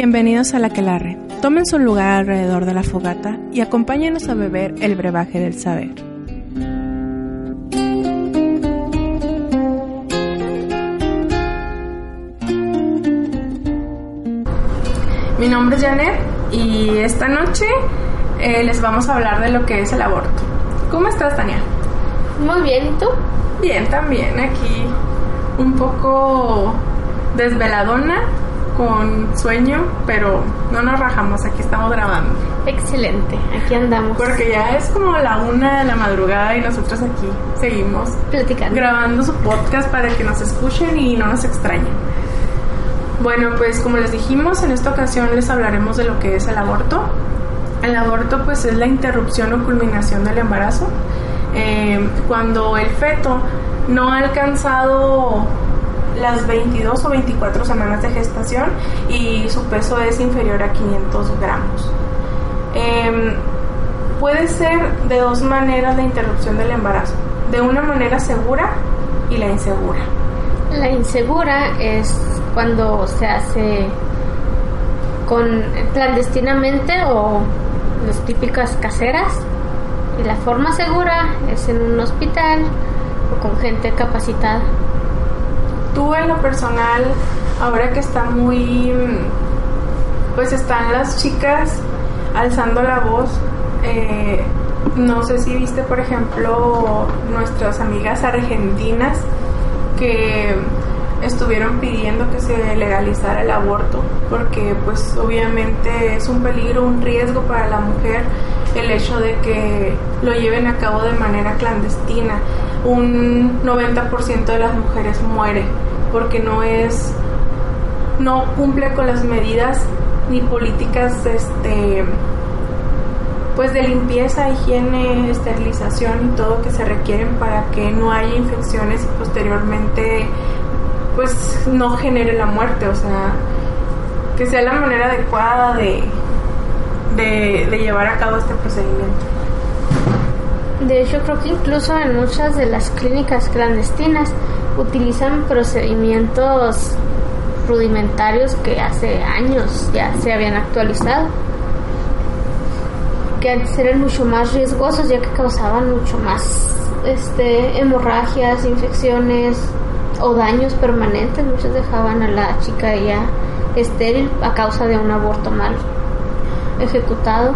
Bienvenidos a la Quelarre. Tomen su lugar alrededor de la fogata y acompáñenos a beber el brebaje del saber. Mi nombre es Janet y esta noche eh, les vamos a hablar de lo que es el aborto. ¿Cómo estás, Tania? Muy bien, ¿y tú? Bien, también aquí un poco desveladona, con sueño, pero no nos rajamos, aquí estamos grabando. Excelente, aquí andamos. Porque ya es como la una de la madrugada y nosotros aquí seguimos platicando. Grabando su podcast para que nos escuchen y no nos extrañen. Bueno, pues como les dijimos, en esta ocasión les hablaremos de lo que es el aborto. El aborto pues es la interrupción o culminación del embarazo. Eh, cuando el feto no ha alcanzado las 22 o 24 semanas de gestación y su peso es inferior a 500 gramos. Em, puede ser de dos maneras la interrupción del embarazo, de una manera segura y la insegura. La insegura es cuando se hace con clandestinamente o las típicas caseras y la forma segura es en un hospital o con gente capacitada tú en lo personal, ahora que está muy, pues están las chicas alzando la voz, eh, no sé si viste, por ejemplo, nuestras amigas argentinas que estuvieron pidiendo que se legalizara el aborto, porque pues obviamente es un peligro, un riesgo para la mujer el hecho de que lo lleven a cabo de manera clandestina. Un 90% de las mujeres muere porque no es no cumple con las medidas ni políticas este pues de limpieza, higiene, esterilización y todo que se requieren para que no haya infecciones y posteriormente pues no genere la muerte, o sea, que sea la manera adecuada de, de, de llevar a cabo este procedimiento. De hecho, creo que incluso en muchas de las clínicas clandestinas utilizan procedimientos rudimentarios que hace años ya se habían actualizado, que antes eran mucho más riesgosos ya que causaban mucho más este, hemorragias, infecciones o daños permanentes. Muchos dejaban a la chica ya estéril a causa de un aborto mal ejecutado.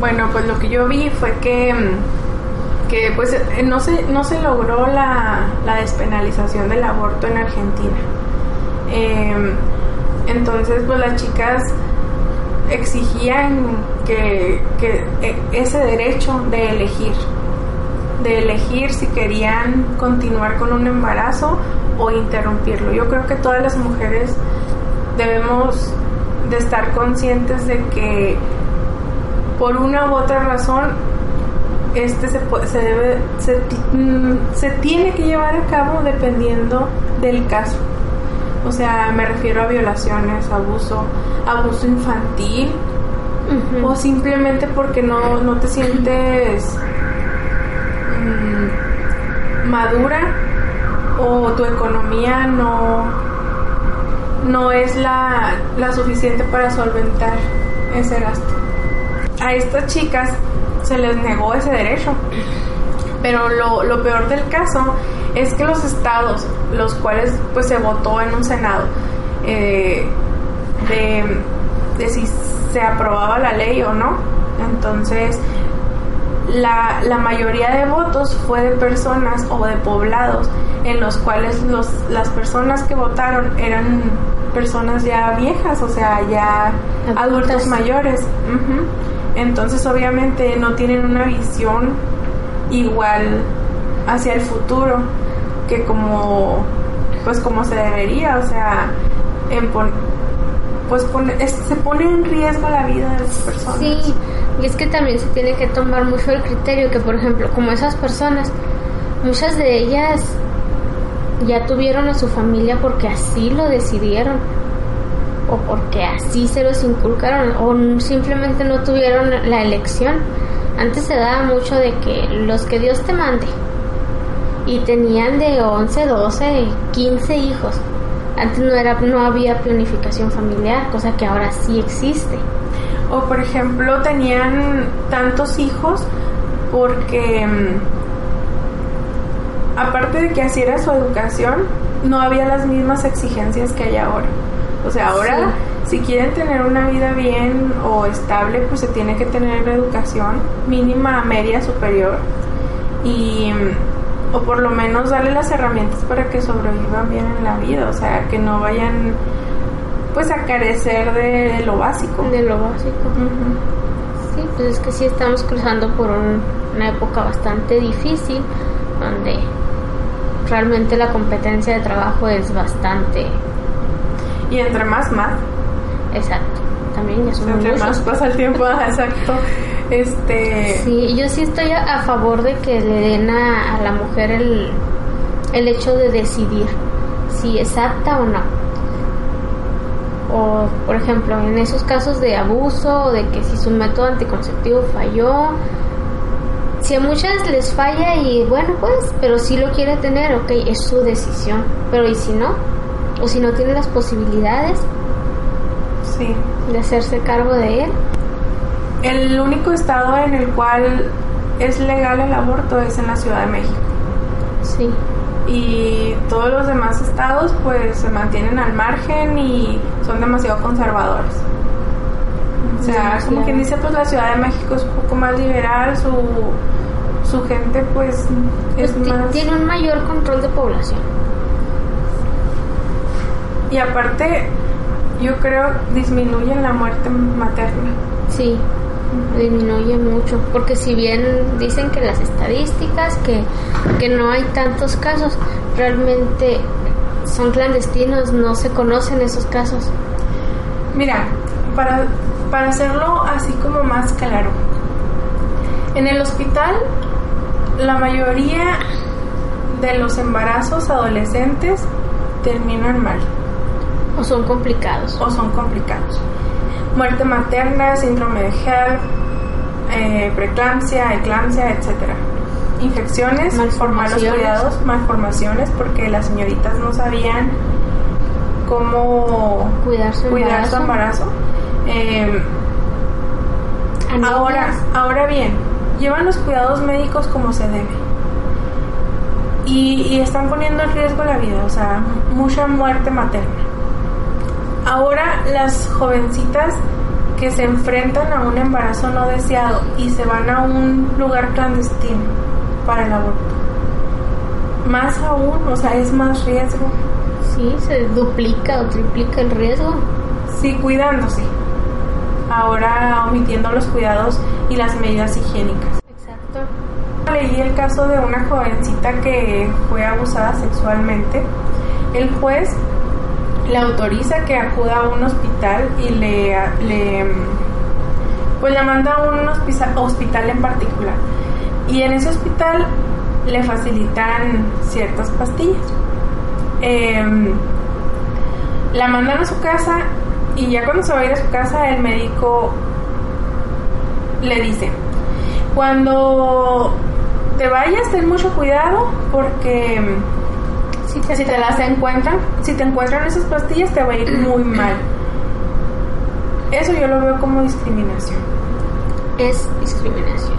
Bueno, pues lo que yo vi fue que que pues eh, no se, no se logró la, despenalización del aborto en Argentina. Em, entonces pues las chicas exigían que, que e, ese derecho de elegir, de elegir si querían continuar con un embarazo o interrumpirlo. Yo creo que todas las mujeres debemos de estar conscientes de que por una u otra razón este se, se debe mm, se, tiene que llevar a cabo dependiendo del caso. O sea me refiero a violaciones abuso abuso infantil o simplemente porque no, no te sientes mm, madura o tu economía no no es la, la suficiente para solventar ese gasto a estas chicas se les negó ese derecho. Pero lo, lo, peor del caso es que los estados, los cuales pues se votó en un senado eh, de, de, si se aprobaba la ley o no, entonces la, la, mayoría de votos fue de personas o de poblados en los cuales los, las personas que votaron eran personas ya viejas, o sea, ya adultos mayores. Entonces obviamente no tienen una visión igual hacia el futuro que como pues como se debería, o sea, pues se pone en riesgo la vida de las personas. Sí, y es que también se tiene que tomar mucho el criterio que por ejemplo, como esas personas, muchas de ellas ya tuvieron a su familia porque así lo decidieron o porque así se los inculcaron o simplemente no tuvieron la elección. Antes se daba mucho de que los que Dios te mande y tenían de 11, 12, 15 hijos Antes no, era, no había planificación familiar, cosa que ahora sí existe. O por ejemplo, tenían tantos hijos porque mm, aparte de que así era su educación, no había las mismas exigencias que hay ahora. O sea, ahora si quieren tener una vida bien o estable, pues se tiene que tener una educación mínima, media, superior y o por lo menos darle las herramientas para que sobrevivan bien en la vida, o sea, que no vayan pues a carecer de, lo básico. De lo básico. Sí, pues es que sí estamos cruzando por una época bastante difícil donde realmente la competencia de trabajo es bastante y entre más más. Exacto. También ya son entre más pasa el tiempo exacto. Este sí yo sí estoy a, favor de que le den a, la mujer el, el hecho de decidir si es apta o no. O por ejemplo en esos casos de abuso o de que si su método anticonceptivo falló si a muchas les falla y bueno pues pero si lo quiere tener ok es su decisión. Pero y si no o si no tiene las posibilidades sí. de hacerse cargo de él el único estado en el cual es legal el aborto es en la Ciudad de México sí y todos los demás estados pues se mantienen al margen y son demasiado conservadores. O sea, como quien dice, pues la Ciudad de México es un poco más liberal, su, su gente pues, es pues más... Tiene un mayor control de población. Y aparte, yo creo disminuyen la muerte materna. Sí, disminuye mucho, porque si bien dicen que las estadísticas, que, que no hay tantos casos, realmente son clandestinos, no se conocen esos casos. Mira, para, para hacerlo así como más claro, en el hospital la mayoría de los embarazos adolescentes terminan mal. O son complicados. O son complicados muerte materna, síndrome de HELP, eh, preeclampsia, eclampsia, etcétera. Infecciones por malos cuidados, malformaciones, porque las señoritas no sabían cómo cuidar su embarazo. Em, ahora, ahora bien, llevan los cuidados médicos como se debe. Y, y están poniendo en riesgo la vida, o sea, mucha muerte materna. Ahora las jovencitas que se enfrentan a un embarazo no deseado y se van a un lugar clandestino para el aborto. Más aún, o sea, es más riesgo. Sí, se duplica o triplica el riesgo. Sí, cuidándose. Ahora omitiendo los cuidados y las medidas higiénicas. Exacto. Leí el caso de una jovencita que fue abusada sexualmente. El juez le autoriza que acuda a un hospital y le, le pues la manda a un hospital en particular. Y en ese hospital le facilitan ciertas pastillas. Em, la mandan a su casa y ya cuando se va a ir a su casa el médico le dice, cuando te vayas ten mucho cuidado porque si te, las encuentran, si te encuentran esas pastillas te va a ir muy mal. Eso yo lo veo como discriminación. Es discriminación.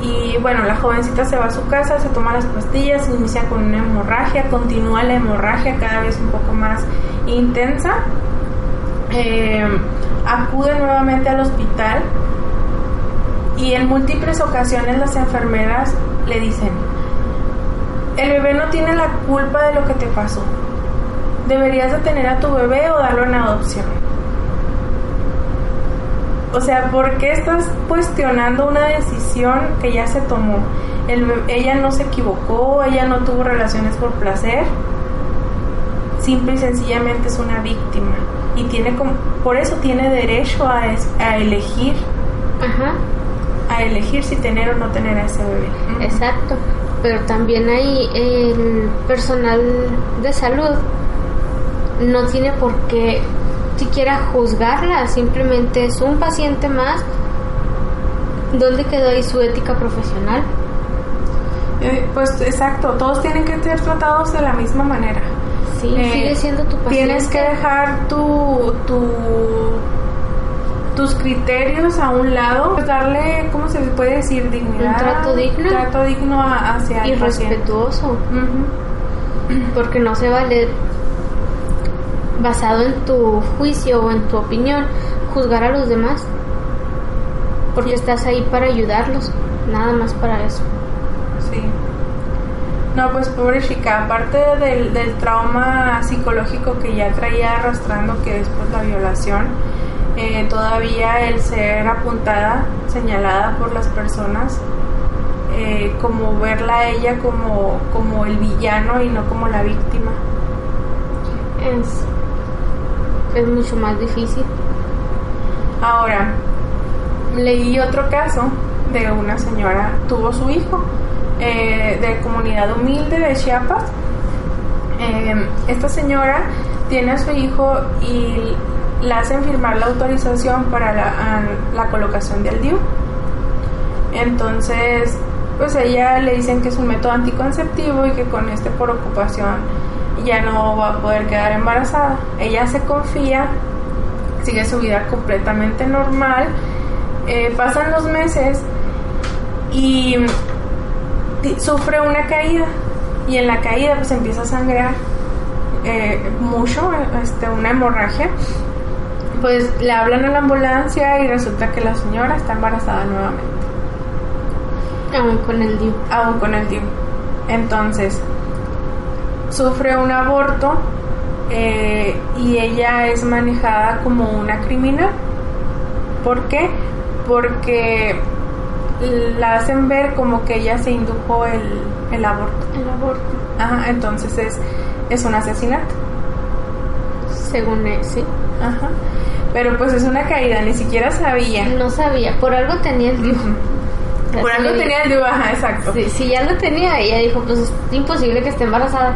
Y bueno, la jovencita se va a su casa, se toma las pastillas, inicia con una hemorragia, continúa la hemorragia cada vez un poco más intensa. Eh, acude nuevamente al hospital y en múltiples ocasiones las enfermeras le dicen, el bebé no tiene la culpa de lo que te pasó. Deberías de tener a tu bebé o darlo en adopción. O sea, ¿por qué estás cuestionando una decisión que ya se tomó? ella no se equivocó, ella no tuvo relaciones por placer. Simple y sencillamente es una víctima. Y tiene como, por eso tiene derecho a, a elegir. A elegir si tener o no tener a ese bebé. Exacto pero también hay el personal de salud no tiene por qué siquiera juzgarla, simplemente es un paciente más. ¿Dónde quedó ahí su ética profesional? Eh, pues exacto, todos tienen que ser tratados de la misma manera. Sí, sigue siendo tu paciente. Tienes que dejar tu, tu tus criterios a un lado, pues darle, ¿cómo se puede decir? Dignidad. Un trato digno. Trato digno hacia y el respetuoso. Porque no se vale, basado en tu juicio o en tu opinión, juzgar a los demás. Porque estás ahí para ayudarlos, nada más para eso. Sí. No, pues pobre chica, aparte del, del trauma psicológico que ya traía arrastrando, que es pues la violación, eh, todavía el ser apuntada, señalada por las personas, eh, como verla a ella como, como el villano y no como la víctima. Es, es mucho más difícil. Ahora, leí otro caso de una señora, tuvo su hijo eh, de comunidad humilde de Chiapas. Eh, esta señora tiene a su hijo y le hacen firmar la autorización para la, colocación del DIU. Entonces, pues ella le dicen que es un método anticonceptivo y que con este por ocupación ya no va a poder quedar embarazada. Ella se confía, sigue su vida completamente normal. Eh, pasan los meses y sufre una caída y en la caída pues empieza a sangrar eh, mucho, este, una hemorragia. Pues le hablan a la ambulancia y resulta que la señora está embarazada nuevamente Aún con el DIU. aún con el DIU. Entonces, sufre un aborto eh, y ella es manejada como una criminal. ¿Por qué? Porque la hacen ver como que ella se indujo el, el aborto. El aborto. Ajá, entonces es, es un asesinato. Según él, sí. Ajá. Pero pues es una caída, ni siquiera sabía. No sabía, por algo tenía el DIU. O sea, Por si algo tenía el DIU, ajá, exacto. Sí, si ya lo tenía, ella dijo, pues es imposible que esté embarazada.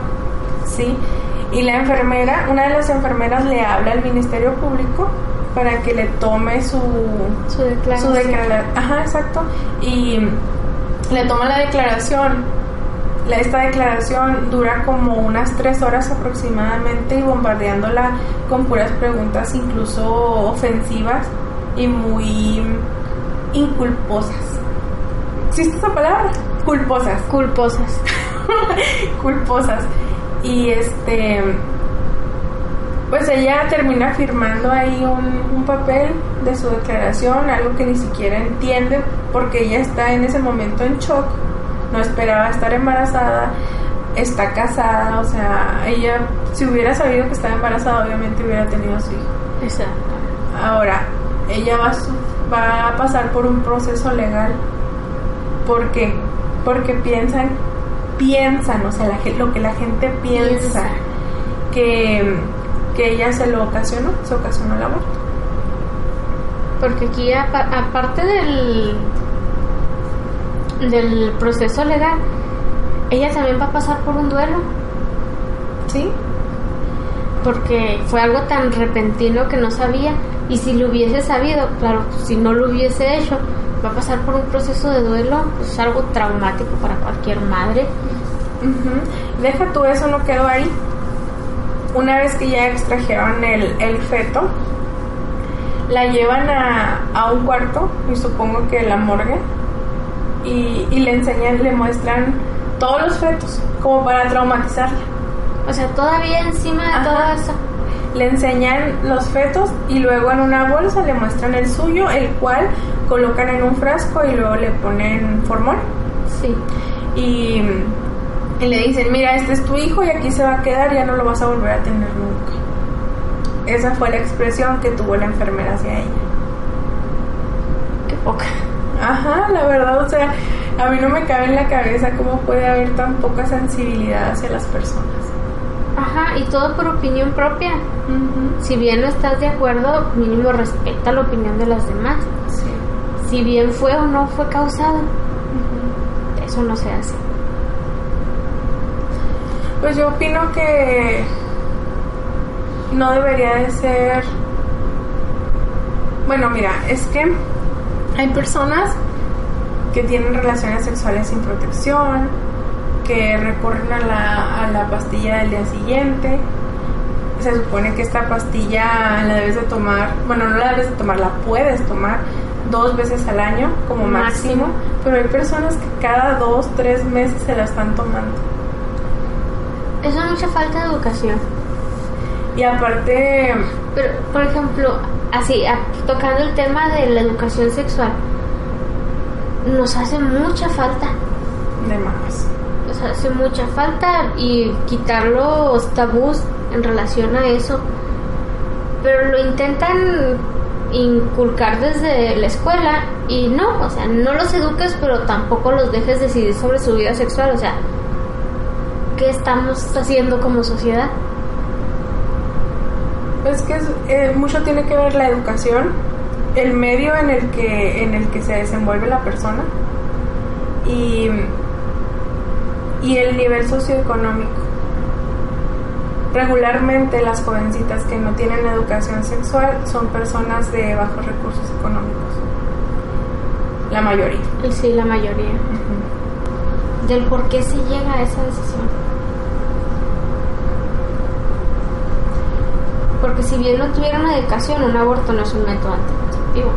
Sí, y la enfermera, una de las enfermeras le habla al Ministerio Público para que le tome su, Su declaración. su declaración. Ajá, exacto. Y le toma la declaración. La- Esta declaración dura como unas tres horas aproximadamente y bombardeándola con puras preguntas incluso ofensivas y muy inculposas. ¿Existe esa palabra? Culposas Culposas. culposas. Y este, pues ella termina firmando ahí un, un papel de su declaración, algo que ni siquiera entiende porque ella está en ese momento en shock, no esperaba estar embarazada, está casada, o sea, ella si hubiera sabido que estaba embarazada obviamente hubiera tenido a su hijo. Exacto. Ahora, ella va a, su- va a pasar por un proceso legal. ¿Por qué? Porque piensan, piensan, o sea, la lo que la gente piensa, Piensa. que, que ella se lo ocasionó, se ocasionó el aborto. Porque aquí, apa- aparte del, del proceso legal, ella también va a pasar por un duelo. ¿Sí? Porque fue algo tan repentino que no sabía. Y si lo hubiese sabido, claro, si no lo hubiese hecho, va a pasar por un proceso de duelo, pues algo traumático para cualquier madre. Deja tú eso, no quedó ahí. Una vez que ya extrajeron el, el feto, la llevan a, a un cuarto, y supongo que la morgue, y, y le enseñan, le muestran todos los fetos, como para traumatizarla. O sea, todavía encima de Ajá. todo eso. Le enseñan los fetos y luego en una bolsa le muestran el suyo, el cual colocan en un frasco y luego le ponen formol. Sí. y, y le dicen, mira, este es tu hijo y aquí se va a quedar, ya no lo vas a volver a tener nunca. Esa fue la expresión que tuvo la enfermera hacia ella. Qué poca. Ajá, la verdad, o sea, a mí no me cabe en la cabeza cómo puede haber tan poca sensibilidad hacia las personas. Ajá, y todo por opinión propia. Si bien no estás de acuerdo, mínimo respeta la opinión de las demás. Sí. Si bien fue o no fue causado, eso no se hace. Pues yo opino que no debería de ser... Bueno, mira, es que hay personas que tienen relaciones sexuales sin protección, que recurren a la, a la pastilla del día siguiente se supone que esta pastilla la debes de tomar, bueno, no la debes de tomar, la puedes tomar dos veces al año como máximo, Máximo. pero hay personas que cada dos, tres meses se la están tomando. Eso es mucha falta de educación. Y aparte, Pero, por ejemplo, así, a- tocando el tema de la educación sexual, nos hace mucha falta. de más. Nos hace mucha falta y quitar los tabús en relación a eso. Pero lo intentan inculcar desde la escuela y no, o sea, no los eduques, pero tampoco los dejes decidir sobre su vida sexual. O sea, ¿qué estamos haciendo como sociedad? Es que es- eh, mucho tiene que ver la educación, el medio en el que en el que se desenvuelve la persona y, y el nivel socioeconómico. Regularmente las jovencitas que no tienen educación sexual son personas de bajos recursos económicos. La mayoría. Sí, la mayoría. Del por qué se llega a esa decisión. Porque si bien no tuviera una educación, un aborto no es un método anticonceptivo.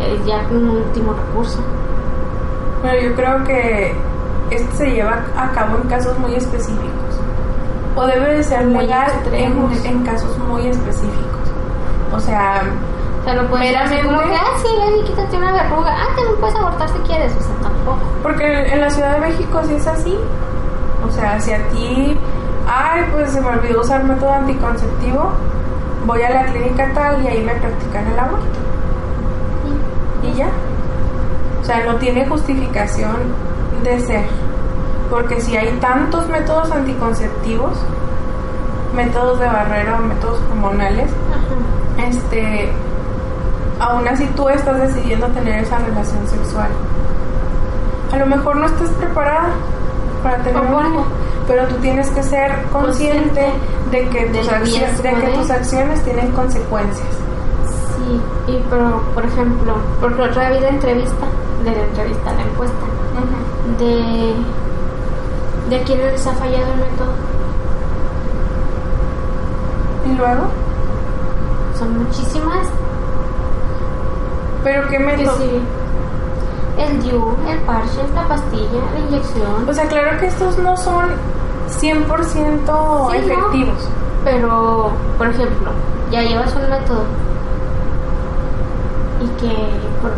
Es ya un último recurso. Pero yo creo que esto se lleva a cabo en casos muy específicos. O debe de ser Muy legal en, en casos muy específicos. O sea, O sea, no puedes así como que, ah, sí, ven y quítate una verruga. Ah, también puedes abortar si quieres. O sea, tampoco. porque en la Ciudad de México sí es así. O sea, si a ti, ay, pues se me olvidó usar método anticonceptivo, voy a la clínica tal y ahí me practican el aborto. Y ya. O sea, no tiene justificación de ser. Porque si hay tantos métodos anticonceptivos, métodos de barrera o métodos hormonales, Ajá. este, aún así tú estás decidiendo tener esa relación sexual. A lo mejor no estás preparada para tener un Ojo. Pero tú tienes que ser consciente de que, tus Del acci- riesgo de que tus acciones tienen consecuencias. Sí, y pero, por ejemplo, porque otra vida entrevista, de la entrevista, la encuesta, de, de a quiénes les ha fallado el método. Y luego, Son muchísimas. ¿pero qué Que método? sí. El DIU, el parche, la pastilla, la inyección. O sea, claro que estos no son 100% Sí, ¿no? efectivos. Pero, por ejemplo, ya llevas un método y que por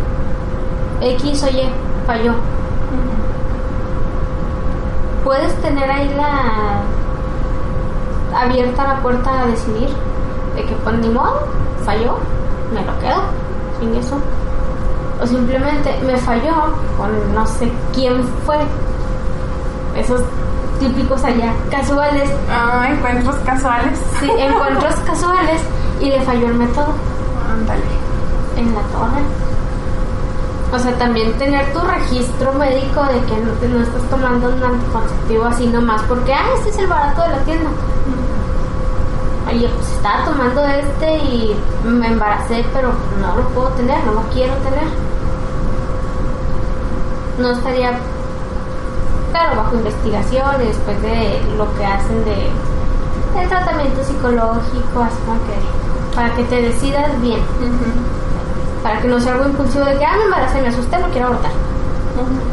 X o Y falló. Puedes tener ahí la abierta la puerta a decidir de que pues ni modo, falló, me lo quedo, sin eso. O simplemente me falló con no sé quién fue. Esos típicos allá casuales Ah, encuentros casuales. Sí, encuentros casuales y le falló el método Ándale. en la torre. O sea, también tener tu registro médico de que no, te- no estás tomando un anticonceptivo así nomás porque, ah, este es el barato de la tienda. Oye, pues estaba tomando este y me embaracé, pero no lo puedo tener, no lo quiero tener. No estaría, pero bajo investigación y después de lo que hacen de el tratamiento psicológico, así como que para que te decidas bien, para que no sea algo impulsivo de que, ah, me embaracé, me asusté, no quiero abortar.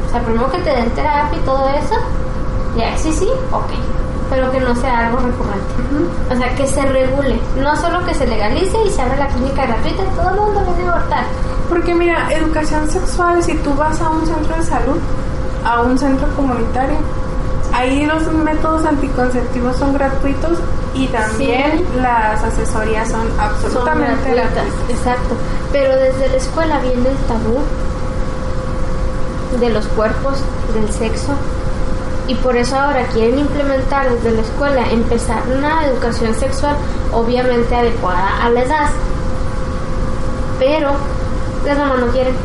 O sea, primero que te den terapia y todo eso, ya, sí, sí, ok. Pero que no sea algo recurrente. O sea, que se regule. No solo que se legalice y se abra la clínica gratuita y todo el mundo viene a abortar. Porque mira, educación sexual, si tú vas a un centro de salud, a un centro comunitario, ahí los métodos anticonceptivos son gratuitos y también las asesorías son Son absolutamente gratuitas, gratuitas. Exacto. Pero desde la escuela viene el tabú de los cuerpos, del sexo. Y por eso ahora quieren implementar desde la escuela, empezar una educación sexual obviamente adecuada a la edad. Pero las mamás no quieren.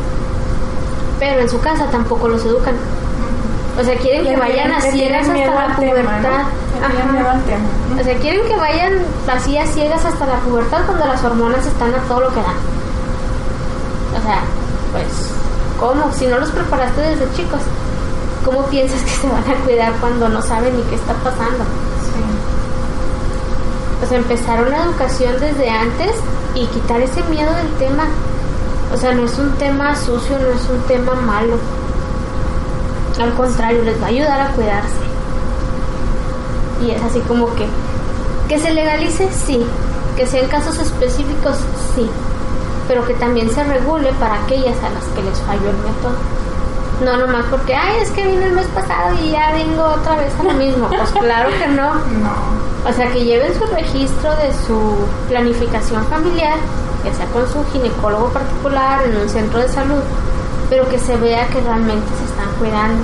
Pero en su casa tampoco los educan. O sea, quieren que vayan a ciegas hasta la pubertad. O sea, quieren que vayan así a ciegas hasta la pubertad cuando las hormonas están a todo lo que dan. O sea, pues, ¿cómo? Si no los preparaste desde chicos, ¿cómo piensas que se van a cuidar cuando no saben ni qué está pasando? Sí. O sea, empezar una educación desde antes y quitar ese miedo del tema. O sea, no es un tema sucio, no es un tema malo. Al contrario, les va a ayudar a cuidarse. Y es así como que, que se legalice, sí. Que sean casos específicos, sí. Pero que también se regule para aquellas a las que les falló el método. No nomás porque, ay, es que vine el mes pasado y ya vengo otra vez a lo mismo. Pues claro que no. No. O sea, que lleven su registro de su planificación familiar, que sea con su ginecólogo particular, en un centro de salud, pero que se vea que realmente se están cuidando.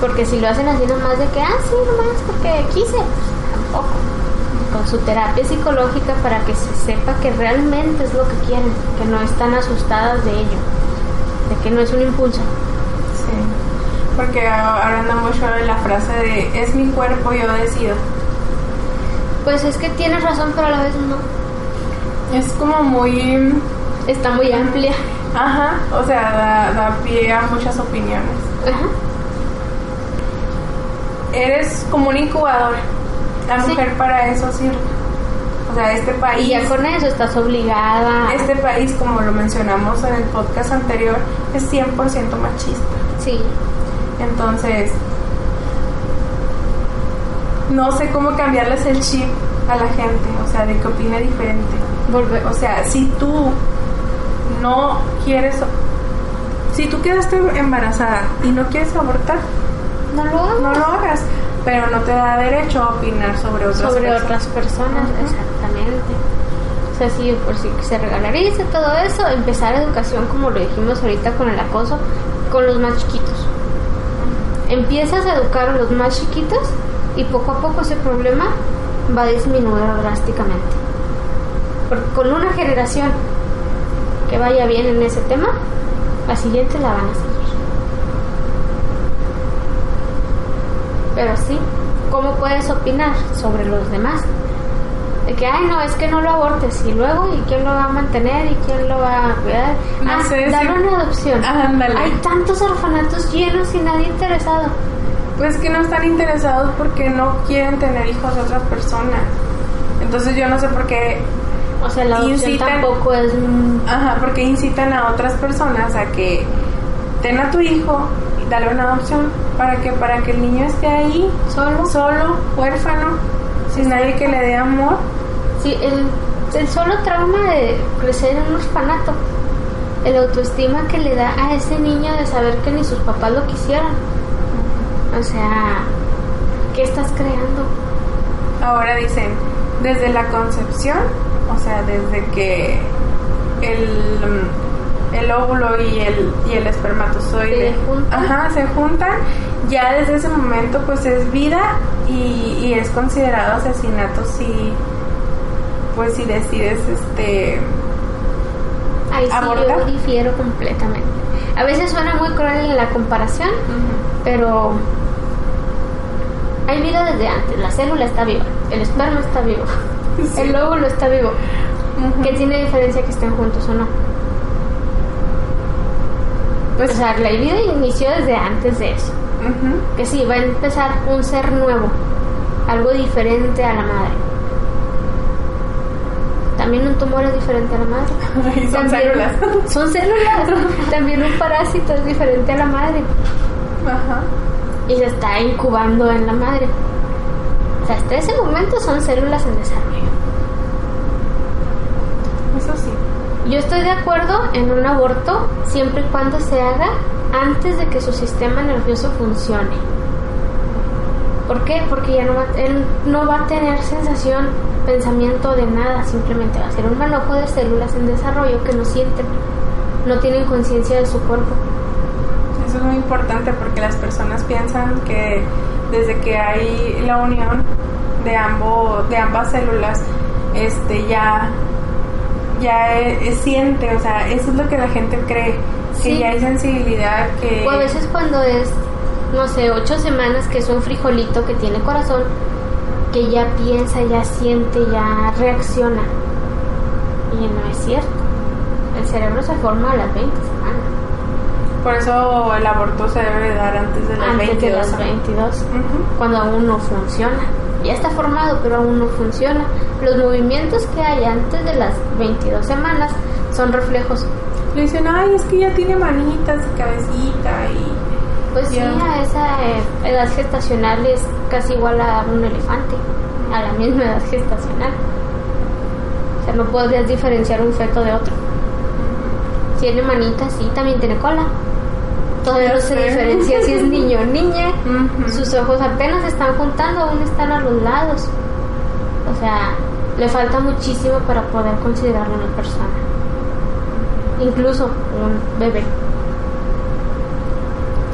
Porque si lo hacen así nomás de que, ah, sí, nomás porque quise, pues tampoco. Con su terapia psicológica para que se sepa que realmente es lo que quieren, que no están asustadas de ello, de que no es un impulso. Sí. Porque ahora anda mucho de la frase de es mi cuerpo, yo decido. Pues es que tienes razón, pero a la vez no. Es como muy. Está muy amplia. Ajá, o sea, da, da pie a muchas opiniones. Ajá. Eres como un incubador. La Sí. mujer para eso sirve. O sea, este país. Y ya con eso estás obligada. Este país, como lo mencionamos en el podcast anterior, es 100% machista. Sí. Entonces, no sé cómo cambiarles el chip a la gente, o sea, de que opine diferente. Volver. O sea, si tú no quieres, si tú quedaste embarazada y no quieres abortar, No lo hagas. no lo hagas, pero no te da derecho a opinar sobre otras sobre personas. otras personas, Ujú. O sea, sí, por si se regularice todo eso, empezar educación, como lo dijimos ahorita con el acoso, con los más chiquitos. Empiezas a educar a los más chiquitos y poco a poco ese problema va a disminuir drásticamente. Porque con una generación que vaya bien en ese tema, la siguiente la van a seguir. Pero sí, ¿cómo puedes opinar sobre los demás? De que, ay, no, es que no lo abortes. Y luego, ¿y quién lo va a mantener? ¿Y quién lo va a cuidar? No ah, sé, darlo sí. en adopción. Ándale. Hay tantos orfanatos llenos y nadie interesado. Pues que no están interesados porque no quieren tener hijos de otras personas. Entonces yo no sé por qué O sea, la adopción Incitan- tampoco es... Ajá, porque incitan a otras personas a que ten a tu hijo y dale una adopción para que para que el niño esté ahí Solo. solo, huérfano, sin nadie que le dé amor. Sí, el, el solo trauma de crecer en un orfanato, el autoestima que le da a ese niño de saber que ni sus papás lo quisieron. O sea, ¿qué estás creando? Ahora dicen, desde la concepción, o sea, desde que el, el óvulo y el, y el espermatozoide Se juntan. ajá, se juntan, ya desde ese momento pues es vida y, y es considerado asesinato si pues si decides este Ahí sí ¿Abortar? yo difiero completamente. A veces suena muy cruel la comparación, pero hay vida desde antes. La célula está viva, el esperma está vivo, Sí. el óvulo está vivo. Ujú. ¿Qué tiene diferencia que estén juntos o no? pues O sea, la vida inició desde antes de eso. Que sí, va a empezar un ser nuevo, algo diferente a la madre. También un tumor es diferente a la madre. Son También- células. Son células. También un parásito es diferente a la madre. Ajá. Y se está incubando en la madre. O sea, hasta ese momento son células en desarrollo. Eso sí. Yo estoy de acuerdo en un aborto siempre y cuando se haga antes de que su sistema nervioso funcione. ¿Por qué? Porque ya no va, él no va a tener sensación, pensamiento de nada, simplemente va a ser un manojo de células en desarrollo que no sienten, no tienen conciencia de su cuerpo. Eso es muy importante porque las personas piensan que desde que hay la unión de ambos de ambas células este ya ya es siente, o sea, eso es lo que la gente cree, que Sí. ya hay sensibilidad, que O a veces cuando es, no sé, ocho semanas que es un frijolito que tiene corazón, que ya piensa, ya siente, ya reacciona. Y no es cierto. El cerebro se forma a las 20 semanas. por eso el aborto se debe dar antes de las antes 22. de las 22, Ujú. cuando aún no funciona. ya está formado, pero aún no funciona. Los movimientos que hay antes de las 22 semanas son reflejos. Le dicen, ay, es que ya tiene manitas y cabecita y... Pues sí, a esa eh, edad gestacional es casi igual a un elefante, a la misma edad gestacional. O sea, no podrías diferenciar un feto de otro. Tiene manitas, sí, también tiene cola. Todavía no se diferencia si es niño o niña. Sus ojos apenas se están juntando, aún están a los lados. O sea, le falta muchísimo para poder considerarlo una persona. Incluso un bebé.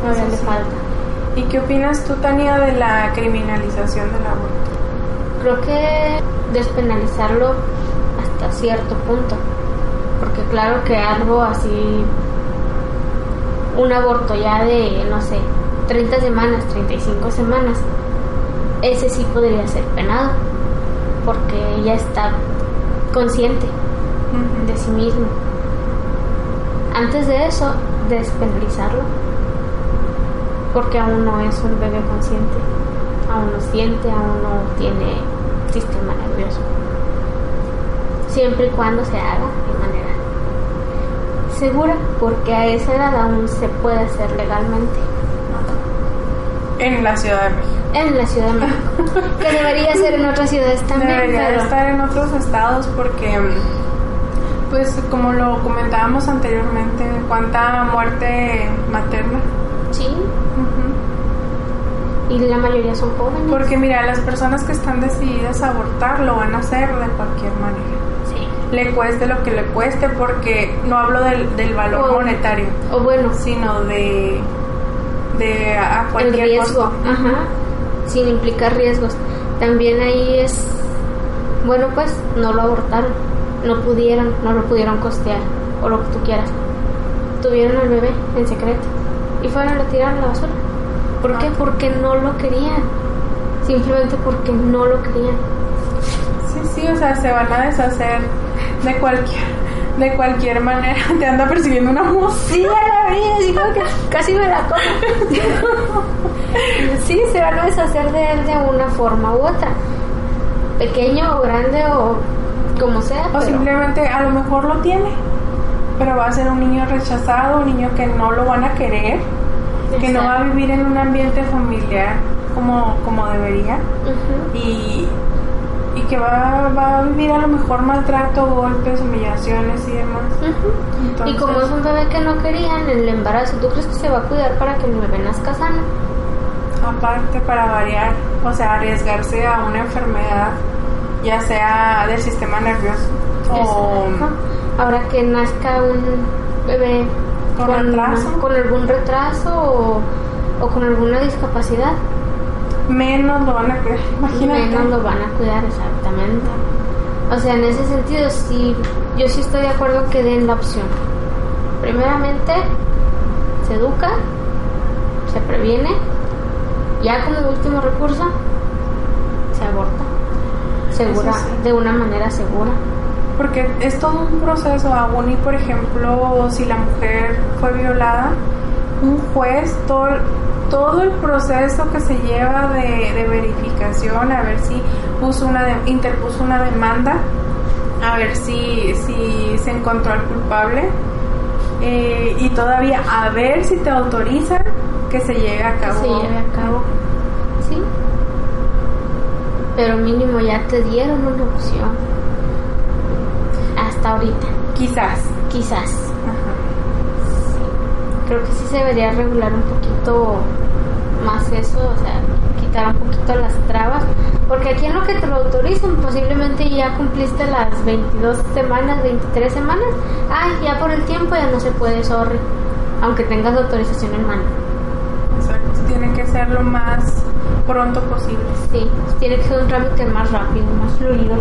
Le sí. falta. ¿Y qué opinas tú, Tania, de la criminalización del aborto? Creo que despenalizarlo hasta cierto punto. Porque claro que algo así, un aborto ya de, no sé, 30 semanas, 35 semanas, ese sí podría ser penado. Porque ella está consciente de sí mismo. Antes de eso, despenalizarlo. Porque aún no es un bebé consciente. Aún no siente, aún no tiene sistema nervioso. Siempre y cuando se haga de manera segura, porque a esa edad aún se puede hacer legalmente. En la Ciudad de México. En la Ciudad de México. que debería ser en otras ciudades también. Debería pero- estar en otros estados porque, mm, pues como lo comentábamos anteriormente, cuánta muerte materna. Sí, y la mayoría son jóvenes. Porque mira, las personas que están decididas a abortar lo van a hacer de cualquier manera. Sí. Le cueste lo que le cueste porque no hablo del, del valor O- monetario, O bueno, sino de, de a a el cualquier riesgo, costo. ajá, sin implicar riesgos. También ahí es, bueno, pues no lo abortaron, no pudieron, no lo pudieron costear, o lo que tú quieras. Tuvieron al bebé en secreto y fueron a lo tiraron a la basura. ¿Por qué? Ah. Porque no lo querían. Simplemente porque no lo querían. Sí, sí, o sea, se van a deshacer de cualquier, de cualquier manera. Te anda persiguiendo una mosca. Sí, ya la vi, así como que casi me la como. sí, se van a deshacer de él de una forma u otra. Pequeño o grande o como sea. O pero- simplemente a lo mejor lo tiene, pero va a ser un niño rechazado, un niño que no lo van a querer, que no va a vivir en un ambiente familiar como, como debería y, y que va, va a vivir a lo mejor maltrato, golpes, humillaciones y demás. Y Entonces- como es un bebé que no querían, el embarazo, ¿tú crees que se va a cuidar para que el bebé nazca sano? Aparte, para variar, o sea, arriesgarse a una enfermedad, ya sea del sistema nervioso o. Ahora que nazca un bebé Con retraso. con algún retraso o, o con alguna discapacidad, menos lo van a querer. Imagínate. menos lo van a cuidar exactamente. O sea, en ese sentido, sí, yo sí estoy de acuerdo que den la opción. Primeramente, se educa, se previene, ya como último recurso. Segura, sí. de una manera segura. Porque es todo un proceso, aún y por ejemplo, si la mujer fue violada, un juez, todo, todo el proceso que se lleva de, de verificación, a ver si puso una de- interpuso una demanda, a ver si, si se encontró al culpable, eh, y todavía a ver si te autorizan que se lleve a que cabo. se lleve a cabo. Sí. Pero mínimo ya te dieron una opción. Hasta ahorita, Quizás. quizás. Ajá. Creo que sí se debería regular un poquito más eso, o sea, quitar un poquito las trabas. Porque aquí en lo que te lo autorizan, posiblemente ya cumpliste las 22 semanas, 23 semanas. Ay, ya por el tiempo ya no se puede, sorry. Aunque tengas autorización en mano. Exacto. Tiene que ser lo más pronto posible. Sí, tiene que ser un trámite más rápido, más fluido.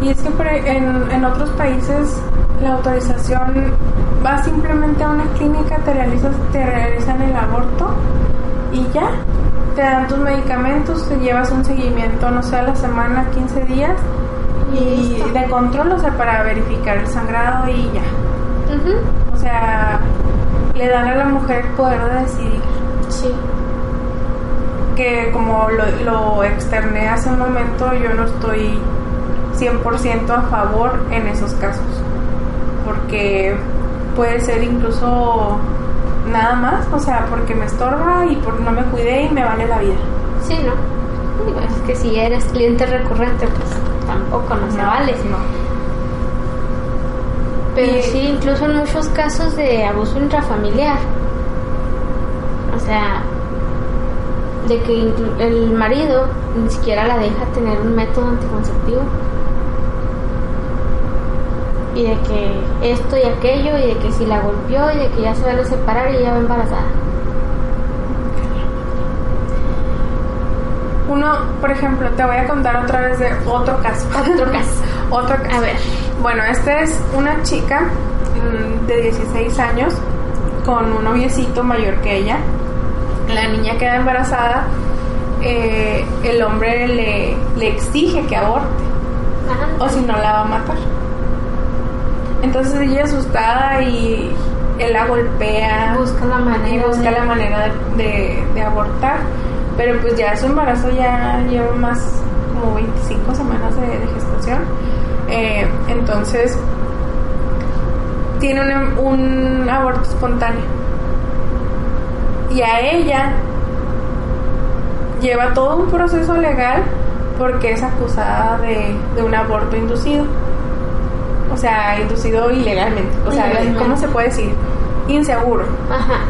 Y es que en, en otros países la autorización va simplemente a una clínica, te, realizas, te realizan el aborto y ya. Te dan tus medicamentos, te llevas un seguimiento, no sé, a la semana, 15 días y Listo. de control, o sea, para verificar el sangrado y ya. O sea, le dan a la mujer el poder de decidir Sí. Porque como lo, lo externé hace un momento, yo no estoy 100% a favor en esos casos. Porque puede ser incluso nada más, o sea, porque me estorba y porque no me cuidé y me vale la vida. Sí, ¿no? Es que si eres cliente recurrente, pues tampoco no, se vale. No. Pero Y- sí, incluso en muchos casos de abuso intrafamiliar. O sea, de que el marido ni siquiera la deja tener un método anticonceptivo. Y de que esto y aquello, y de que si la golpeó, y de que ya se van a separar y ella va embarazada. Uno, por ejemplo, te voy a contar otra vez de otro caso. Otro caso. Otro caso. A ver. Bueno, esta es una chica mm, de 16 años con un noviecito mayor que ella. La niña queda embarazada. eh, el hombre le, le exige que aborte o si no la va a matar. Entonces ella asustada y él la golpea Busca la manera. y busca de- la manera de, de- de abortar. Pero pues ya su embarazo ya lleva más como 25 semanas de, de gestación. Eh, entonces tiene un, un aborto espontáneo. Y a ella lleva todo un proceso legal porque es acusada de, de un aborto inducido. O sea, inducido ilegalmente. O sea, Ilegalmente. ¿cómo se puede decir? Inseguro. Ajá.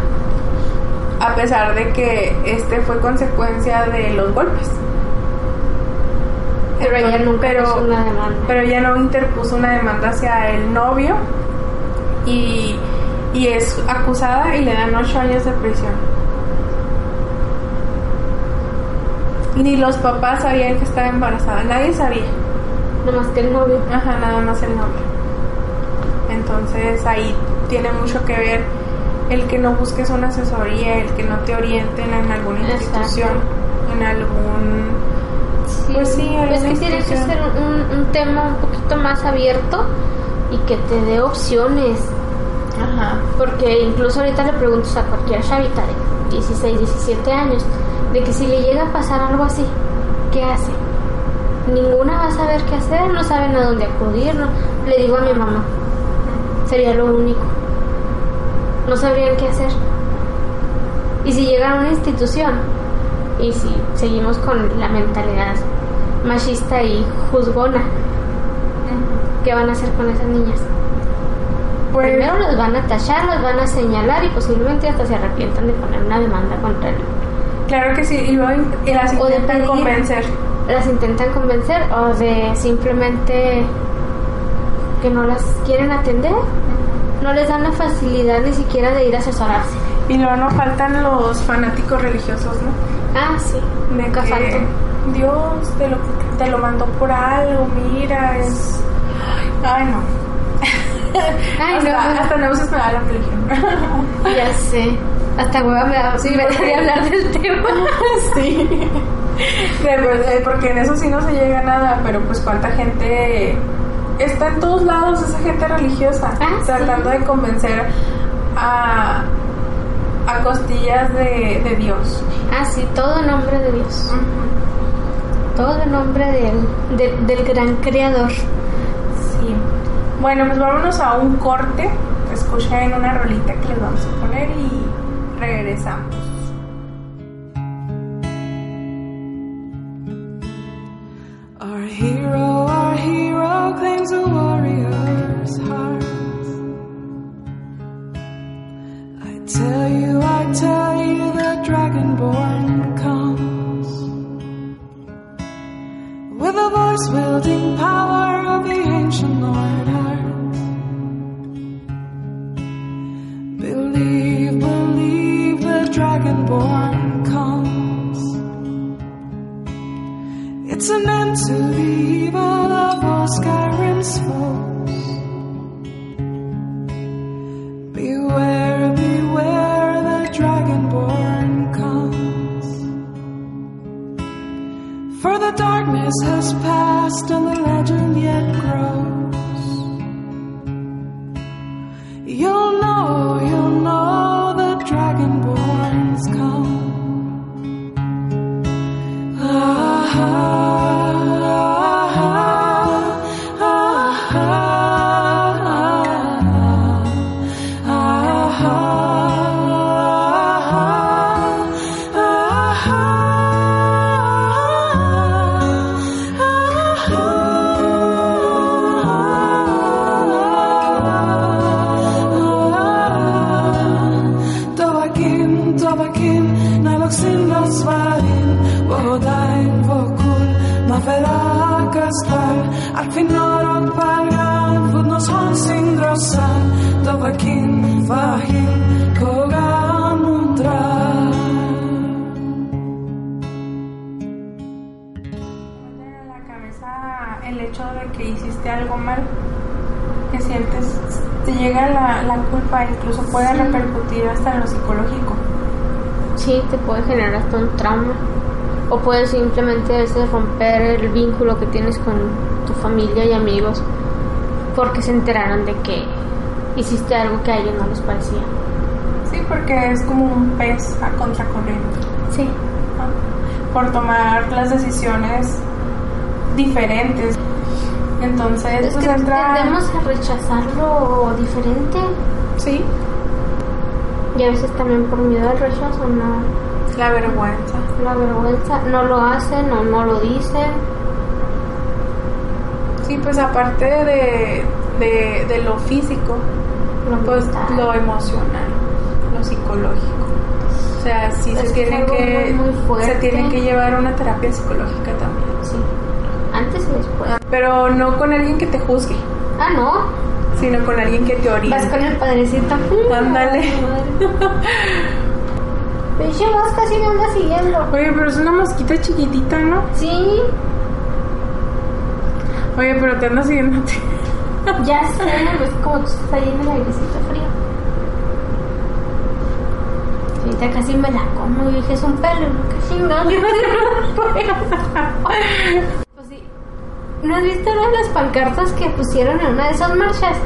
A pesar de que este fue consecuencia de los golpes. Pero ella nunca pero, una demanda. pero ella no interpuso una demanda hacia el novio y, y es acusada y le dan ocho años de prisión. Ni los papás sabían que estaba embarazada, nadie sabía. Nomás que el novio. Ajá, nada más el nombre. Entonces ahí tiene mucho que ver el que no busques una asesoría, el que no te orienten en alguna Exacto. institución, en algún... Sí, Pues sí, es que tiene que ser un, un tema un poquito más abierto y que te dé opciones. Ajá. Porque incluso ahorita le preguntas a cualquier chavita de 16, 17 años de que si le llega a pasar algo así, ¿qué hace? Ninguna va a saber qué hacer, no saben a dónde acudir. No. Le digo a mi mamá, sería lo único. No sabrían qué hacer. Y si llegan a una institución y si seguimos con la mentalidad machista y juzgona, ¿qué van a hacer con esas niñas? Pues, Primero los van a tachar, los van a señalar y posiblemente hasta se arrepientan de poner una demanda contra él. claro que sí, y luego y las O de intentan pedir. convencer. Las intentan convencer o de simplemente que no las quieren atender. No les dan la facilidad ni siquiera de ir a asesorarse. Y luego no faltan los fanáticos religiosos, ¿no? Ah, sí. Nunca que faltan. Dios te lo, te lo mandó por algo, mira, es... Ay, no. Ay, hasta, no. hasta náuseas me da la religión. Ya sé. Hasta hueva me da Sí, me daría hablar del tema. sí. De verdad, porque en eso sí no se llega a nada, pero pues cuánta gente está en todos lados esa gente religiosa, Ah, tratando sí. de convencer a, a costillas de, de Dios. Ah, sí, todo en nombre de Dios. Todo en nombre de- del gran creador. Bueno, pues vámonos a un corte. Escuchen una rolita que les vamos a poner y regresamos. Our hero, our hero claims a warrior's heart. I tell you, I tell you, the dragonborn comes with a voice wielding power of the dragonborn comes. It's an end to the evil of all Skyrim's foes. Beware, beware, the dragonborn comes. For the darkness has passed and the O puedes simplemente a veces romper el vínculo que tienes con tu familia y amigos porque se enteraron de que hiciste algo que a ellos no les parecía. Sí, porque es como un pez a contracorriente, Sí. ¿no? por tomar las decisiones diferentes. Entonces, Es pues que entra... tendemos a rechazar lo diferente Sí, y a veces también por miedo al rechazo, no. La vergüenza. La vergüenza, no lo hacen o no lo dicen. Sí, pues aparte de, de, de lo físico, Lo pues mental. lo emocional, lo psicológico. O sea, sí Es se algo que muy- se tienen que llevar una terapia psicológica también. Sí. Antes y después. Pero no con alguien que te juzgue, Ah, no. sino con alguien que te orine. Vas con el padrecito. Ándale. Pinche mosca sí me anda siguiendo. Oye, pero es una mosquita chiquitita, ¿no? Sí, Oye, pero te anda siguiendo ya sé, es como tú estás ahí en el airecito frío. Ahorita casi me la como y dije, es un pelo, qué chingado. pues sí. ¿No has visto una de las pancartas que pusieron en una de esas marchas?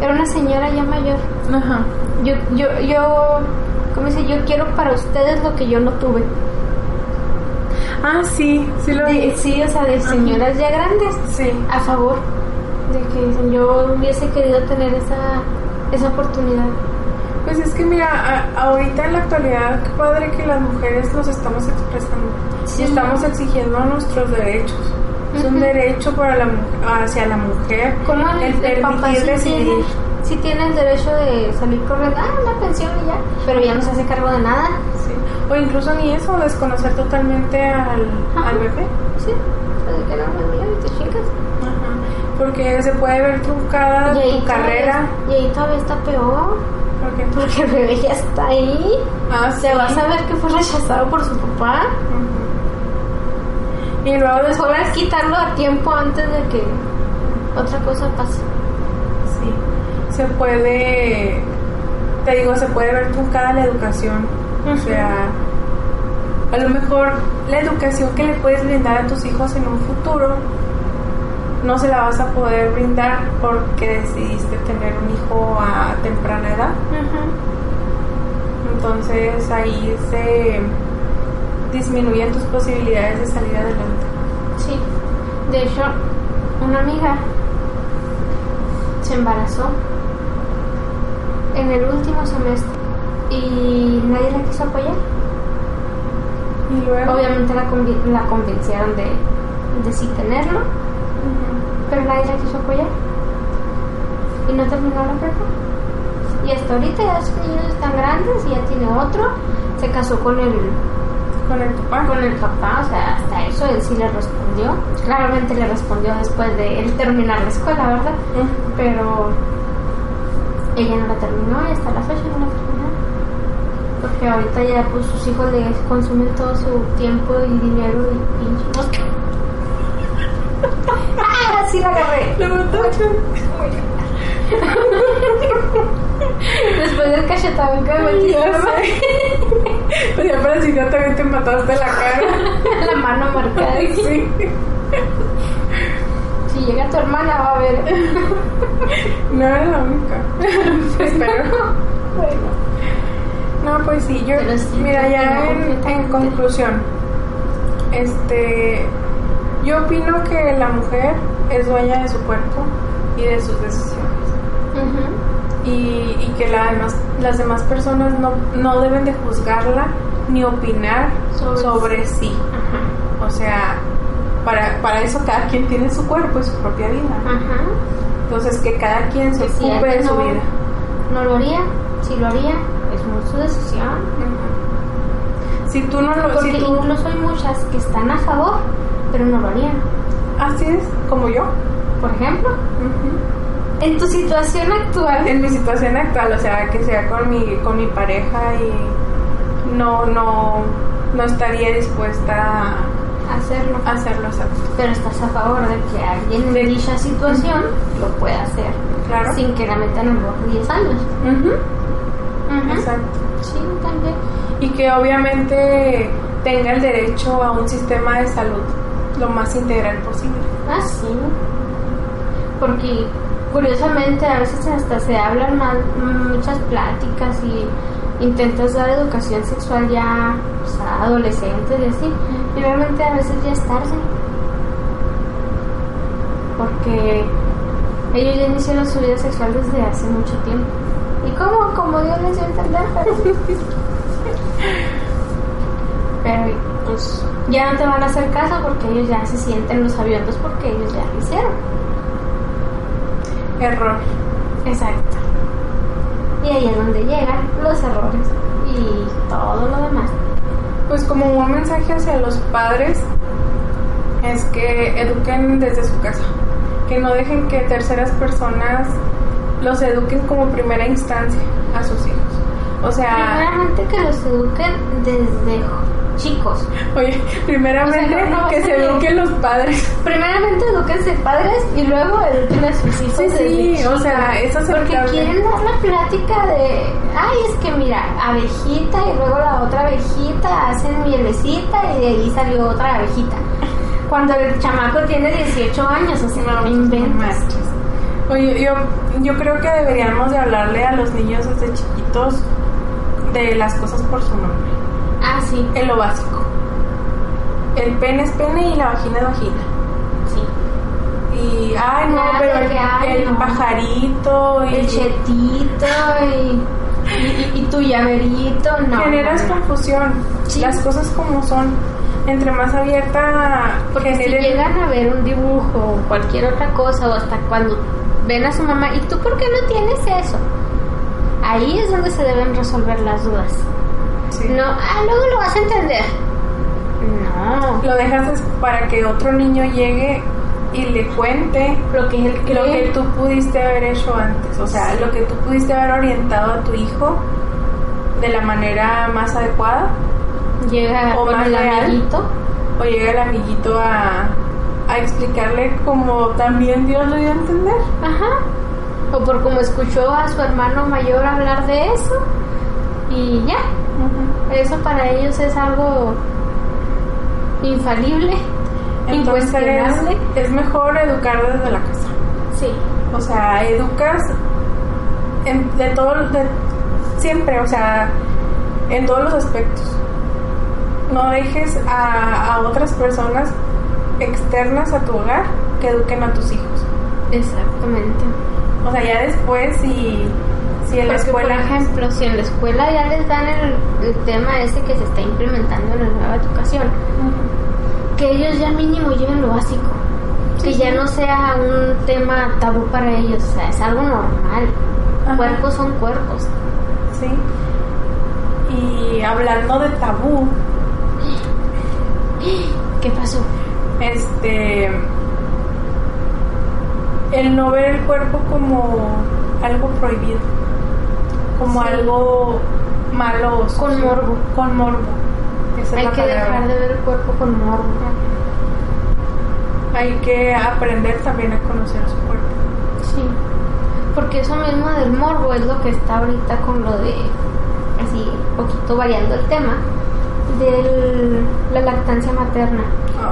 Era una señora ya mayor. Ajá. Yo, yo, yo, ¿cómo dice? Yo quiero para ustedes lo que yo no tuve. Ah, sí, sí lo vi. De- sí, o sea, de señoras ya grandes. Sí. a favor de que dicen, yo hubiese querido tener esa, esa oportunidad. Pues es que mira, a- ahorita en la actualidad, qué padre que las mujeres nos estamos expresando Sí. y estamos exigiendo nuestros derechos. Es un derecho para la hacia la mujer Como el el, permitir decidir. Sí tiene el derecho de salir corriendo, ah, una pensión y ya, pero ya no se hace cargo de nada. Sí. O incluso ni eso, desconocer totalmente al, Ajá. al bebé. Sí, pues que no, mira, y te chingas. Ajá. Porque se puede ver truncada Y ahí, tu carrera. y ahí todavía está peor, Porque, porque el bebé ya está ahí. ah, Se va a saber que fue rechazado por su papá. Y luego Mejor después, es quitarlo a tiempo antes de que otra cosa pase. Se puede, te digo, se puede ver truncada la educación. O sea, a lo mejor la educación que le puedes brindar a tus hijos en un futuro no se la vas a poder brindar porque decidiste tener un hijo a temprana edad. Entonces ahí se disminuyen tus posibilidades de salir adelante. Sí, de hecho, una amiga se embarazó en el último semestre y nadie la quiso apoyar. Y luego, Obviamente la, convi- la convencieron de, de sí tenerlo, pero nadie la quiso apoyar y no terminó la prepa. Y hasta ahorita ya sus niños están grandes y ya tiene otro. Se casó con el con el papá. con el papá, o sea, hasta eso él sí le respondió. Claramente le respondió después de él terminar la escuela, ¿verdad? Pero ella no la terminó y hasta la fecha no la terminó. Porque ahorita ya pues sus hijos le consumen todo su tiempo y dinero y pinche. ¡Ah! Sí la agarré. La mataste. Después del cachetado que me metí Ya ya parecía que también te mataste la cara. la mano marcada. Sí. Si llega tu hermana va a ver. No era la única. Espero. Bueno. No, pues sí, yo. Sí, mira, ya en, conclusión. Este. Yo opino que la mujer es dueña de su cuerpo y de sus decisiones. Ujú. y, y que la demás- las demás personas no, no deben de juzgarla ni opinar Sobre- sobre, sí. Ajá. O sea, para, para eso cada quien tiene su cuerpo y su propia vida. Ajá. Entonces que cada quien se si ocupe de su vida. No lo haría, si lo haría, es muy su decisión. Si tú no lo... Porque Si tú, incluso hay muchas que están a favor, pero no lo harían. así es, como yo. Por ejemplo, Ujú. en tu situación actual, En mi situación actual, o sea, que sea con mi, con mi pareja y no, no, no estaría dispuesta hacerlo. hacerlo, exacto. Pero estás a favor de que alguien De- dicha situación lo pueda hacer. Claro. Sin que la metan en los 10 años. Ujú, Ujú. Exacto. Sí, también. Y que obviamente tenga el derecho a un sistema de salud lo más integral posible. Ah, sí. Porque curiosamente a veces hasta se hablan mal, muchas pláticas y intentas dar educación sexual ya pues, a adolescentes y así. Y realmente a veces ya es tarde. Porque ellos ya iniciaron su vida sexual desde hace mucho tiempo. ¿Y cómo? Como Dios les dio a entender, pero... pues ya no te van a hacer caso porque ellos ya se sienten los aviondos porque ellos ya lo hicieron. Error. Exacto. Y ahí es donde llegan los errores y todo lo demás. Pues como un mensaje hacia los padres es que eduquen desde su casa, que no dejen que terceras personas los eduquen como primera instancia a sus hijos. O sea, Primeramente que los eduquen desde chicos. oye, primeramente O sea, no- no que se eduquen los padres. Primeramente eduquense padres y luego eduquen a sus hijos Sí, o sea, eso es Porque quieren dar la plática de, ay, es que mira, abejita y luego la otra abejita hacen mielecita y de ahí salió otra abejita. Cuando el chamaco tiene 18 años, o sea, no, inventas. Oye, yo, yo creo que deberíamos de hablarle a los niños desde chiquitos de las cosas por su nombre. Ah, sí, En lo básico. El pene es pene y la vagina es vagina. sí. Y, ay, no, pero el, ay, el no. pajarito y El chetito y, y, y tu llaverito, no. generas no, no. confusión. Sí. Las cosas como son. Entre más abierta Porque si llegan a ver un dibujo o cualquier otra cosa o hasta cuando ven a su mamá, ¿y tú por qué no tienes eso? Ahí es donde se deben resolver las dudas. No, ah, luego lo vas a entender. No, Lo dejas es para que otro niño llegue y le cuente lo que él lo que tú pudiste haber hecho antes, o sea, lo que tú pudiste haber orientado a tu hijo de la manera más adecuada, llega o con más el real. amiguito. o llega el amiguito a, a explicarle como también Dios lo dio a entender. Ajá. O por como escuchó a su hermano mayor hablar de eso. Y ya. Eso para ellos es algo infalible, Entonces incuestionable. es mejor educar desde la casa. Sí. O sea, educas en- de todo, de, siempre, o sea, en todos los aspectos. No dejes a, a otras personas externas a tu hogar que eduquen a tus hijos. Exactamente. O sea, ya después, si, si en la escuela... por ejemplo, si en la escuela ya les dan el, el tema ese que se está implementando en la nueva educación, que ellos ya mínimo lleven lo básico. que ya no sea un tema tabú para ellos, o sea, es algo normal. Ajá. Cuerpos son cuerpos. Sí. Y hablando de tabú, ¿Qué pasó? este el no ver el cuerpo como algo prohibido como Sí. algo malo Con morbo. con morbo Esa es Hay la que palabra. dejar de ver el cuerpo con morbo. hay que aprender también a conocer su cuerpo Sí. Porque eso mismo del morbo es lo que está ahorita con lo de, así, poquito variando el tema, de la lactancia materna.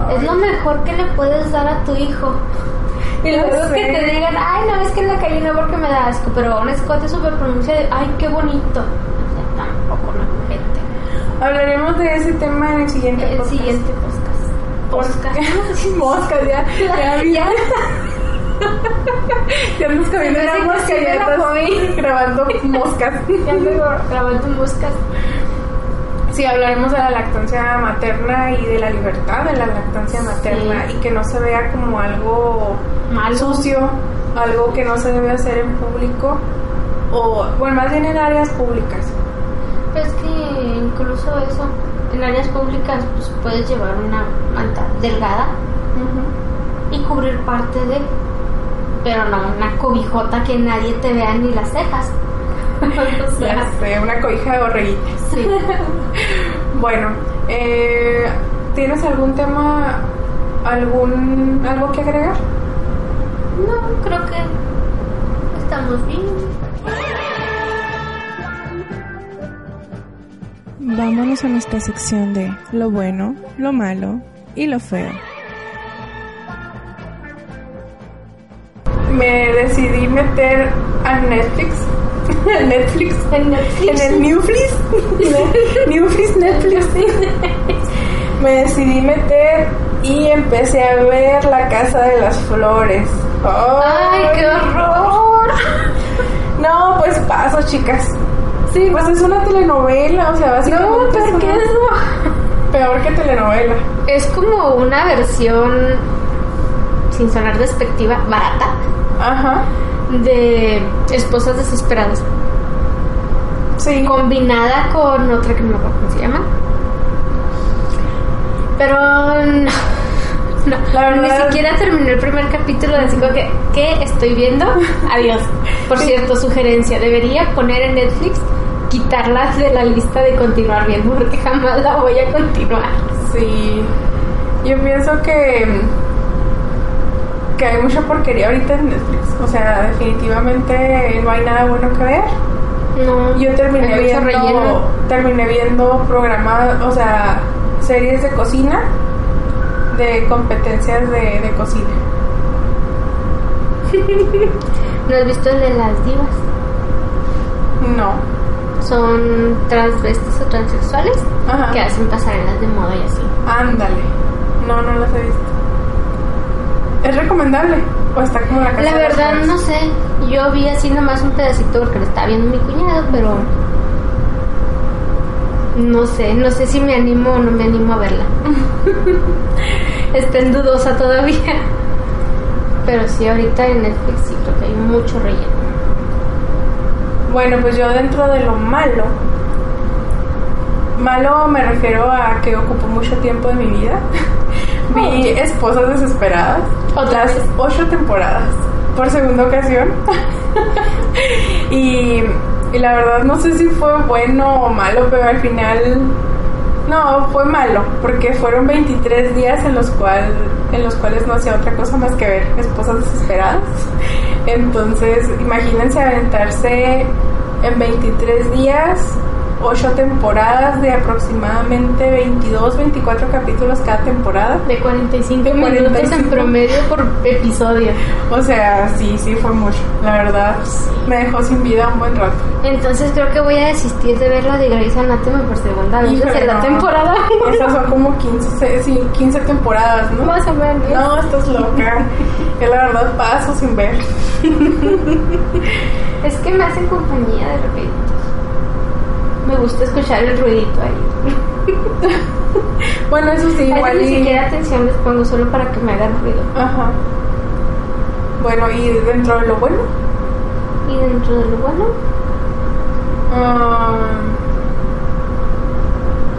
Ay. Es lo mejor que le puedes dar a tu hijo. Y Ya luego que te digan, ay, no, es que en la calle no porque me da asco, pero un escote súper pronuncia de, ay, qué bonito. O sea, tampoco no gente. hablaremos de ese tema en el siguiente El podcast. siguiente podcast. Podcast. moscas ya ya vi- Ya. ya nos hace que mosca sí ya estás grabando moscas Ya ando grabando moscas. Sí, hablaremos de la lactancia materna y de la libertad de la lactancia materna Sí. y que no se vea como algo sucio, algo que no se debe hacer en público o, bueno, más bien en áreas públicas. Pues que incluso eso, En áreas públicas pues puedes llevar una manta delgada y cubrir parte de, pero no una cobijota que nadie te vea ni las cejas. Ya sé, una cobija de borreguitas. sí. Bueno, eh, ¿tienes algún tema, algún algo que agregar? No, creo que estamos bien. Vámonos a nuestra sección de lo bueno, lo malo y lo feo. Me decidí meter a Netflix, en Netflix, En Netflix. en el Newflix, Newflix Netflix. Me decidí meter y empecé a ver La Casa de las Flores. ¡Ay, qué horror! No, pues paso, chicas. Sí, pues es una telenovela, o sea, No, básicamente ¿por qué eso? peor que telenovela. Es como una versión, sin sonar despectiva, barata, Ajá. de Esposas Desesperadas. Sí. Combinada con otra que no me acuerdo cómo se llama. Pero no. Ni verdad- siquiera terminé el primer capítulo de cinco que, ¿qué estoy viendo? Adiós. Por cierto, sugerencia, debería poner en Netflix, quitarla de la lista de continuar viendo porque jamás la voy a continuar. Sí. Yo pienso que que hay mucha porquería ahorita en Netflix. O sea, definitivamente no hay nada bueno que ver. No, Yo terminé viendo relleno. terminé viendo programas, o sea, series de cocina de competencias de, de cocina. ¿No has visto el de las divas? No. Son transvestis o transexuales Ajá. que hacen pasarelas de moda y así. Ándale. No, no las he visto. ¿Es recomendable? ¿O está como la casa La verdad no sé, yo vi así nomás un pedacito porque lo estaba viendo mi cuñado, pero no sé, no sé si me animo o no me animo a verla. Está en dudosa todavía. Pero sí, ahorita en Netflix sí creo que hay mucho relleno. Bueno, pues yo dentro de lo malo, malo me refiero a que ocupó mucho tiempo de mi vida. Vi Esposas Desesperadas, otras ocho temporadas, por segunda ocasión. y, y la verdad no sé si fue bueno o malo, pero al final no, fue malo, porque fueron 23 días en los, cual, en los cuales no hacía otra cosa más que ver Esposas Desesperadas. Entonces, imagínense aventarse en 23 días, 8 temporadas de aproximadamente 22, 24 capítulos cada temporada. De 45 De minutos 45. en promedio por episodio. O sea, sí, sí fue mucho. La verdad, me dejó sin vida un buen rato. Entonces creo que voy a desistir de ver la de Grey's Anatomy por segunda vez desde la temporada. Esas son como 15, sí, 15 temporadas, ¿no? Más o menos. No, estás loca. Yo la verdad paso sin ver. Es que me hacen compañía de repente. Me gusta escuchar el ruidito ahí. Bueno, eso sí, igual ni y... siquiera atención les pongo solo para que me hagan ruido. Ajá. Bueno, y dentro de lo bueno, Y dentro de lo bueno, um,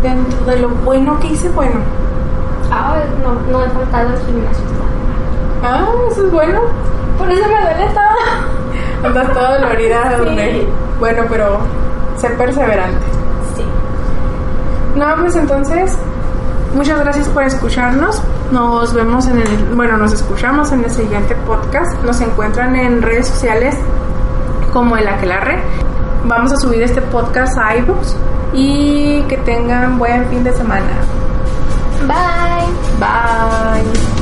dentro de lo bueno que hice, bueno. ah, no, no he faltado al gimnasio. Ah, eso es bueno. Por eso me duele todo. Andas toda dolorida, Sí. Bueno, pero sé perseverante. Sí. No, pues entonces, muchas gracias por escucharnos. Nos vemos en el, bueno, nos escuchamos en el siguiente podcast. Nos encuentran en redes sociales como el Aquelarre. Vamos a subir este podcast a iBooks y que tengan buen fin de semana. Bye. Bye.